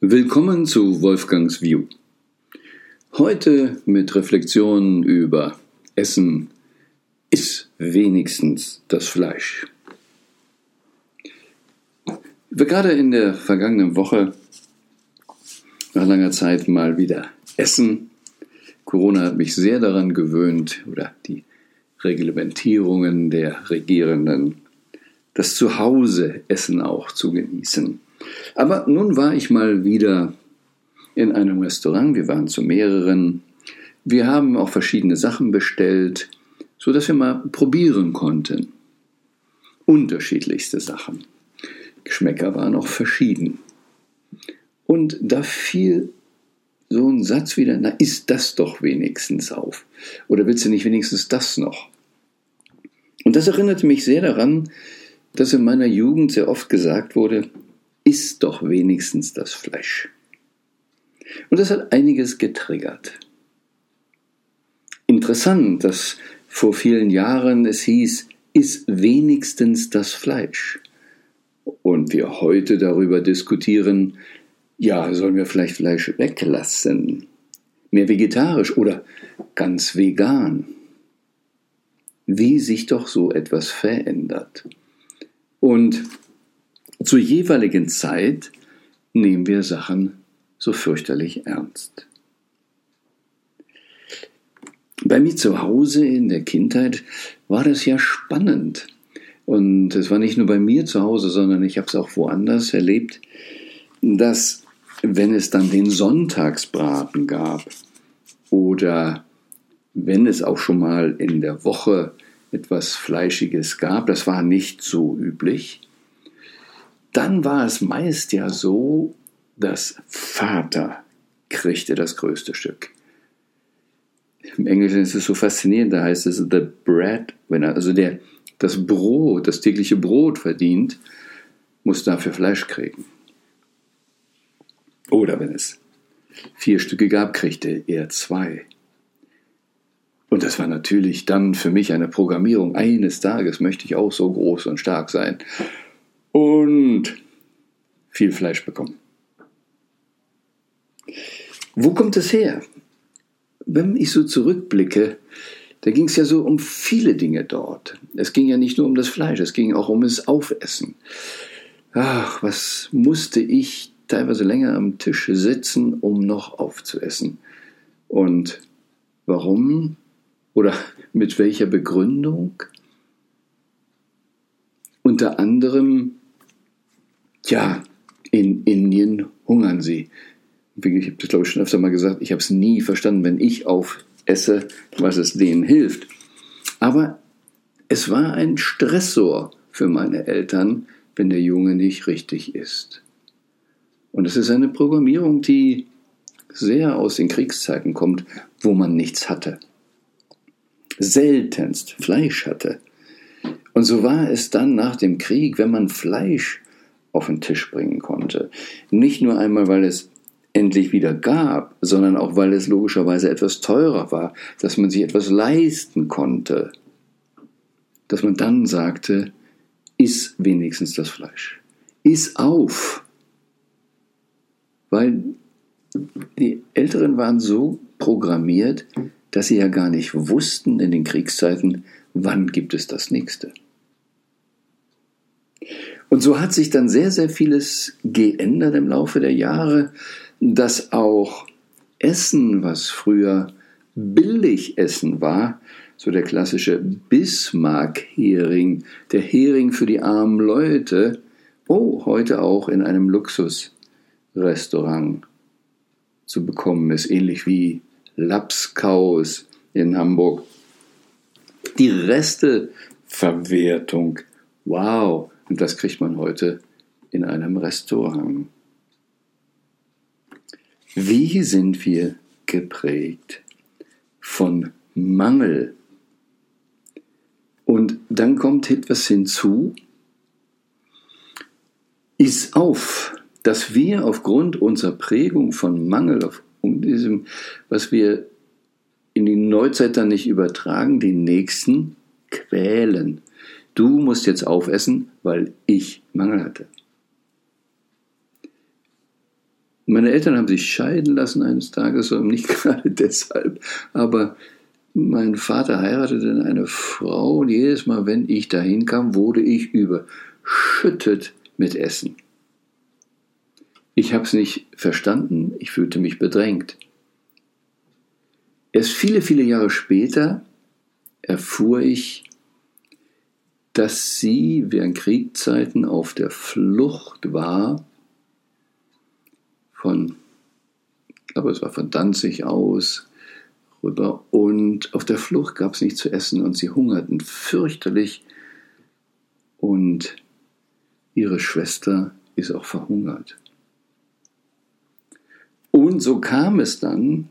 Willkommen zu Wolfgangs View. Heute mit Reflexionen über Essen ist wenigstens das Fleisch. Gerade in der vergangenen Woche nach langer Zeit mal wieder essen. Corona hat mich sehr daran gewöhnt, oder die Reglementierungen der Regierenden, das Zuhause Essen auch zu genießen. Aber nun war ich mal wieder in einem Restaurant, wir waren zu mehreren. Wir haben auch verschiedene Sachen bestellt, so dass wir mal probieren konnten. Unterschiedlichste Sachen. Geschmäcker waren auch verschieden. Und da fiel so ein Satz wieder, na ist das doch wenigstens auf. Oder willst du nicht wenigstens das noch? Und das erinnerte mich sehr daran, dass in meiner Jugend sehr oft gesagt wurde, iss doch wenigstens das Fleisch. Und das hat einiges getriggert. Interessant, dass vor vielen Jahren es hieß, iss wenigstens das Fleisch. Und wir heute darüber diskutieren, ja, sollen wir vielleicht Fleisch weglassen? Mehr vegetarisch oder ganz vegan? Wie sich doch so etwas verändert. Und zur jeweiligen Zeit nehmen wir Sachen so fürchterlich ernst. Bei mir zu Hause in der Kindheit war das ja spannend. Und es war nicht nur bei mir zu Hause, sondern ich habe es auch woanders erlebt, dass wenn es dann den Sonntagsbraten gab oder wenn es auch schon mal in der Woche etwas Fleischiges gab, das war nicht so üblich, dann war es meist ja so, dass Vater kriegte das größte Stück. Im Englischen ist es so faszinierend, da heißt es the bread winner, also der das Brot, das tägliche Brot verdient, muss dafür Fleisch kriegen. Oder wenn es vier Stücke gab, kriegte er zwei. Und das war natürlich dann für mich eine Programmierung. Eines Tages möchte ich auch so groß und stark sein und viel Fleisch bekommen. Wo kommt es her? Wenn ich so zurückblicke, da ging es ja so um viele Dinge dort. Es ging ja nicht nur um das Fleisch, es ging auch um das Aufessen. Ach, was musste ich teilweise länger am Tisch sitzen, um noch aufzuessen? Und warum? Oder mit welcher Begründung? Unter anderem ja, in Indien hungern sie. Ich habe das, glaube ich, schon öfter mal gesagt. Ich habe es nie verstanden, wenn ich aufesse, was es denen hilft. Aber es war ein Stressor für meine Eltern, wenn der Junge nicht richtig ist. Und es ist eine Programmierung, die sehr aus den Kriegszeiten kommt, wo man nichts hatte. Seltenst Fleisch hatte. Und so war es dann nach dem Krieg, wenn man Fleisch auf den Tisch bringen konnte. Nicht nur einmal, weil es endlich wieder gab, sondern auch, weil es logischerweise etwas teurer war, dass man sich etwas leisten konnte. Dass man dann sagte, iss wenigstens das Fleisch. Iss auf. Weil die Älteren waren so programmiert, dass sie ja gar nicht wussten in den Kriegszeiten, wann gibt es das nächste. Und so hat sich dann sehr, sehr vieles geändert im Laufe der Jahre, dass auch Essen, was früher billig Essen war, so der klassische Bismarck-Hering, der Hering für die armen Leute, oh, heute auch in einem Luxusrestaurant zu bekommen ist, ähnlich wie Lapskaus in Hamburg. Die Resteverwertung, wow, und das kriegt man heute in einem Restaurant. Wie sind wir geprägt von Mangel? Und dann kommt etwas hinzu, ist auf, dass wir aufgrund unserer Prägung von Mangel, um diesem, was wir in die Neuzeit dann nicht übertragen, den Nächsten quälen. Du musst jetzt aufessen, weil ich Mangel hatte. Meine Eltern haben sich scheiden lassen eines Tages, nicht gerade deshalb, aber mein Vater heiratete eine Frau und jedes Mal, wenn ich dahin kam, wurde ich überschüttet mit Essen. Ich habe es nicht verstanden, ich fühlte mich bedrängt. Erst viele, viele Jahre später erfuhr ich, dass sie während Kriegszeiten auf der Flucht war von, aber es war von Danzig aus rüber und auf der Flucht gab es nichts zu essen und sie hungerten fürchterlich und ihre Schwester ist auch verhungert. Und so kam es dann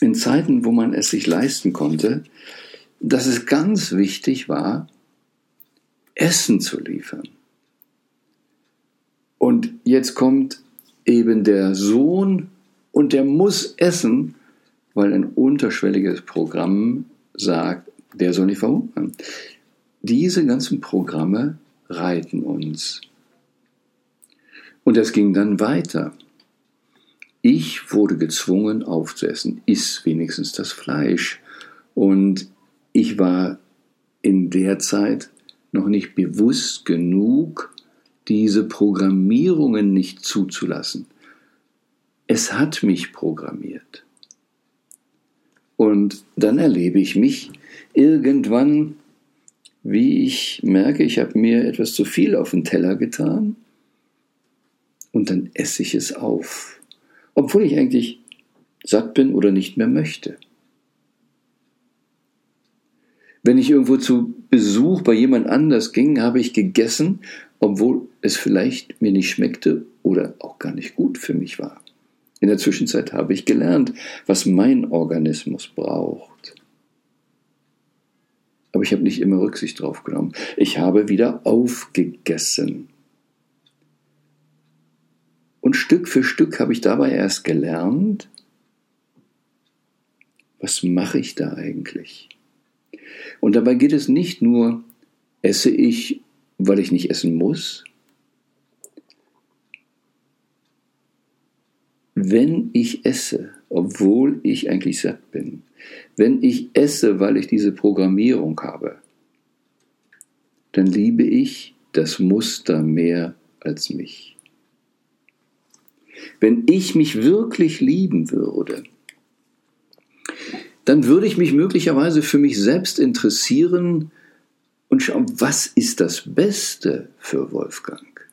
in Zeiten, wo man es sich leisten konnte, dass es ganz wichtig war, Essen zu liefern. Und jetzt kommt eben der Sohn und der muss essen, weil ein unterschwelliges Programm sagt, der soll nicht verhungern. Diese ganzen Programme reiten uns. Und es ging dann weiter. Ich wurde gezwungen aufzuessen, iss wenigstens das Fleisch. Und ich war in der Zeit noch nicht bewusst genug, diese Programmierungen nicht zuzulassen. Es hat mich programmiert. Und dann erlebe ich mich irgendwann, wie ich merke, ich habe mir etwas zu viel auf den Teller getan und dann esse ich es auf, obwohl ich eigentlich satt bin oder nicht mehr möchte. Wenn ich irgendwo zu Besuch bei jemand anders ging, habe ich gegessen, obwohl es vielleicht mir nicht schmeckte oder auch gar nicht gut für mich war. In der Zwischenzeit habe ich gelernt, was mein Organismus braucht. Aber ich habe nicht immer Rücksicht drauf genommen. Ich habe wieder aufgegessen. Und Stück für Stück habe ich dabei erst gelernt, was mache ich da eigentlich? Und dabei geht es nicht nur, esse ich, weil ich nicht essen muss. Wenn ich esse, obwohl ich eigentlich satt bin, wenn ich esse, weil ich diese Programmierung habe, dann liebe ich das Muster mehr als mich. Wenn ich mich wirklich lieben würde, dann würde ich mich möglicherweise für mich selbst interessieren und schauen, was ist das Beste für Wolfgang?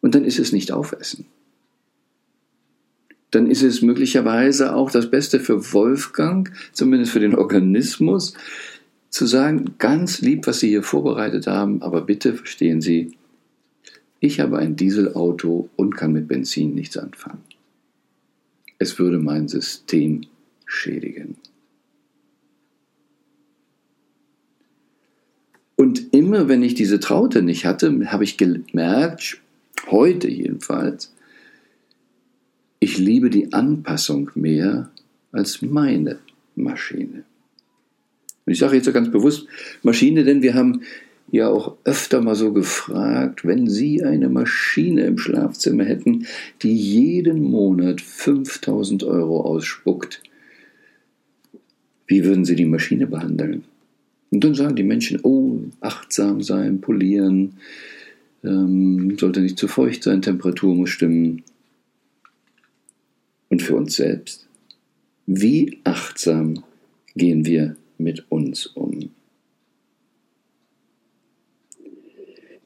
Und dann ist es nicht Aufessen. Dann ist es möglicherweise auch das Beste für Wolfgang, zumindest für den Organismus, zu sagen, ganz lieb, was Sie hier vorbereitet haben, aber bitte verstehen Sie, ich habe ein Dieselauto und kann mit Benzin nichts anfangen. Es würde mein System schädigen. Und immer wenn ich diese Traute nicht hatte, habe ich gemerkt, heute jedenfalls, ich liebe die Anpassung mehr als meine Maschine. Und ich sage jetzt so ganz bewusst Maschine, denn wir haben ja auch öfter mal so gefragt, wenn Sie eine Maschine im Schlafzimmer hätten, die jeden Monat 5000 Euro ausspuckt, wie würden Sie die Maschine behandeln? Und dann sagen die Menschen, oh, achtsam sein, polieren, ähm, sollte nicht zu feucht sein, Temperatur muss stimmen. Und für uns selbst, wie achtsam gehen wir mit uns um?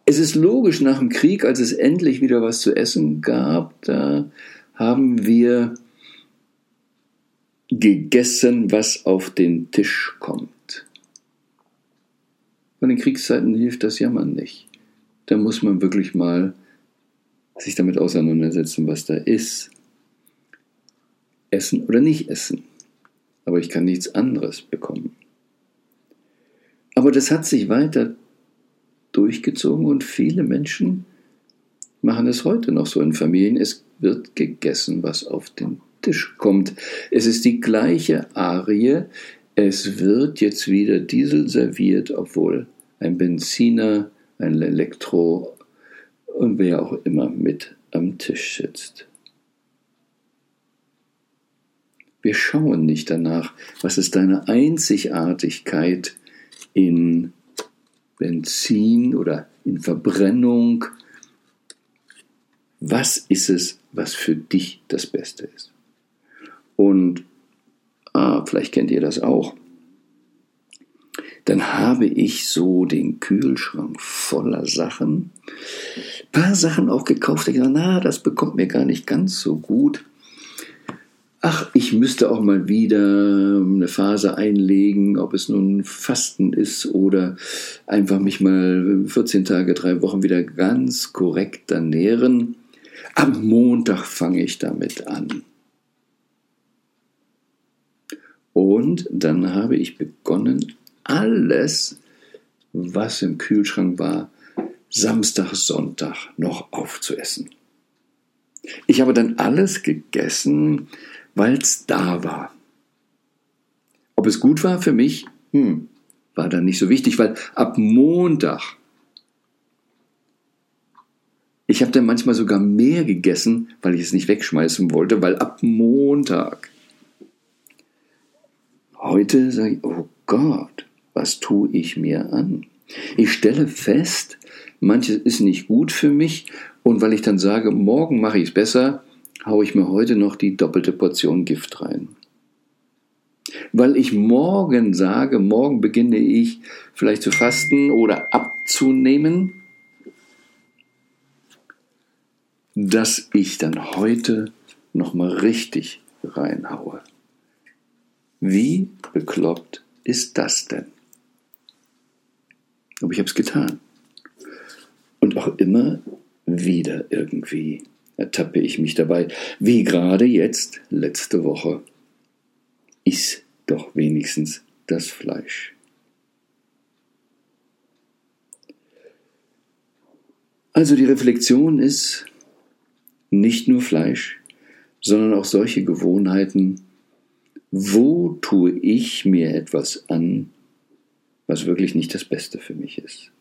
Es ist logisch, nach dem Krieg, als es endlich wieder was zu essen gab, da haben wir gegessen, was auf den Tisch kommt. Von den Kriegszeiten hilft das Jammern nicht. Da muss man wirklich mal sich damit auseinandersetzen, was da ist. Essen oder nicht essen. Aber ich kann nichts anderes bekommen. Aber das hat sich weiter durchgezogen und viele Menschen machen es heute noch so in Familien. Es wird gegessen, was auf den Tisch kommt. Es ist die gleiche Arie. Es wird jetzt wieder Diesel serviert, obwohl ein Benziner, ein Elektro und wer auch immer mit am Tisch sitzt. Wir schauen nicht danach, was ist deine Einzigartigkeit in Benzin oder in Verbrennung. Was ist es, was für dich das Beste ist? Und ah, vielleicht kennt ihr das auch. Dann habe ich so den Kühlschrank voller Sachen. Ein paar Sachen auch gekauft. Ich dachte, na, das bekommt mir gar nicht ganz so gut ach, ich müsste auch mal wieder eine Phase einlegen, ob es nun Fasten ist oder einfach mich mal 14 Tage, drei Wochen wieder ganz korrekt ernähren. Am Montag fange ich damit an. Und dann habe ich begonnen, alles, was im Kühlschrank war, Samstag, Sonntag noch aufzuessen. Ich habe dann alles gegessen, weil es da war. Ob es gut war für mich, hm, war dann nicht so wichtig, weil ab Montag, ich habe dann manchmal sogar mehr gegessen, weil ich es nicht wegschmeißen wollte, weil ab Montag, heute sage ich, oh Gott, was tue ich mir an? Ich stelle fest, manches ist nicht gut für mich und weil ich dann sage, morgen mache ich es besser, haue ich mir heute noch die doppelte Portion Gift rein. Weil ich morgen sage, morgen beginne ich vielleicht zu fasten oder abzunehmen, dass ich dann heute nochmal richtig reinhaue. Wie bekloppt ist das denn? Aber ich habe es getan. Und auch immer wieder irgendwie ertappe ich mich dabei, wie gerade jetzt, letzte Woche. Iss doch wenigstens das Fleisch. Also die Reflexion ist nicht nur Fleisch, sondern auch solche Gewohnheiten, wo tue ich mir etwas an, was wirklich nicht das Beste für mich ist?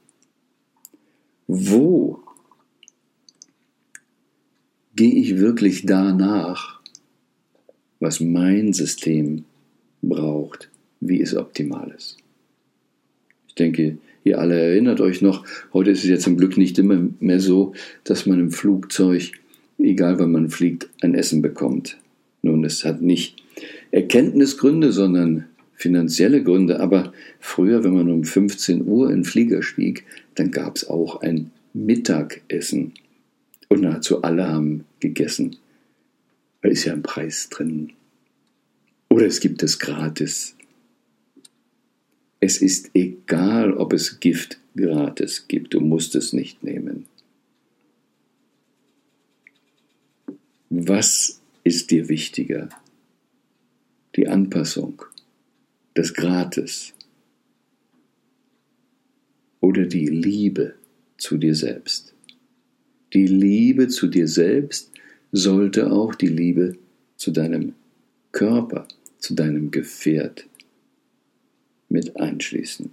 Wo gehe ich wirklich danach, was mein System braucht, wie es optimal ist. Ich denke, ihr alle erinnert euch noch, heute ist es ja zum Glück nicht immer mehr so, dass man im Flugzeug, egal wann man fliegt, ein Essen bekommt. Nun, es hat nicht Erkenntnisgründe, sondern finanzielle Gründe, aber früher, wenn man um 15 Uhr in den Flieger stieg, dann gab es auch ein Mittagessen. Und nahezu alle haben gegessen. Da ist ja ein Preis drin. Oder es gibt es gratis. Es ist egal, ob es Gift gratis gibt. Du musst es nicht nehmen. Was ist dir wichtiger? Die Anpassung, das Gratis oder die Liebe zu dir selbst? Die Liebe zu dir selbst sollte auch die Liebe zu deinem Körper, zu deinem Gefährt mit einschließen.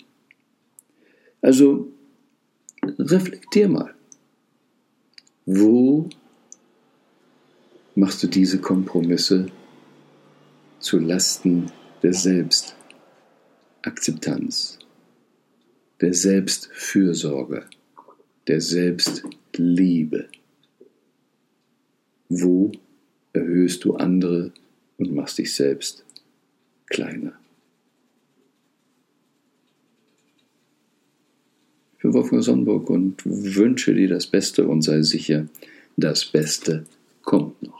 Also reflektier mal. Wo machst du diese Kompromisse zu Lasten der Selbstakzeptanz, der Selbstfürsorge, der Selbstliebe? Liebe. Wo erhöhst du andere und machst dich selbst kleiner? Bin Wolfgang Sonnenburg und wünsche dir das Beste und sei sicher, das Beste kommt noch.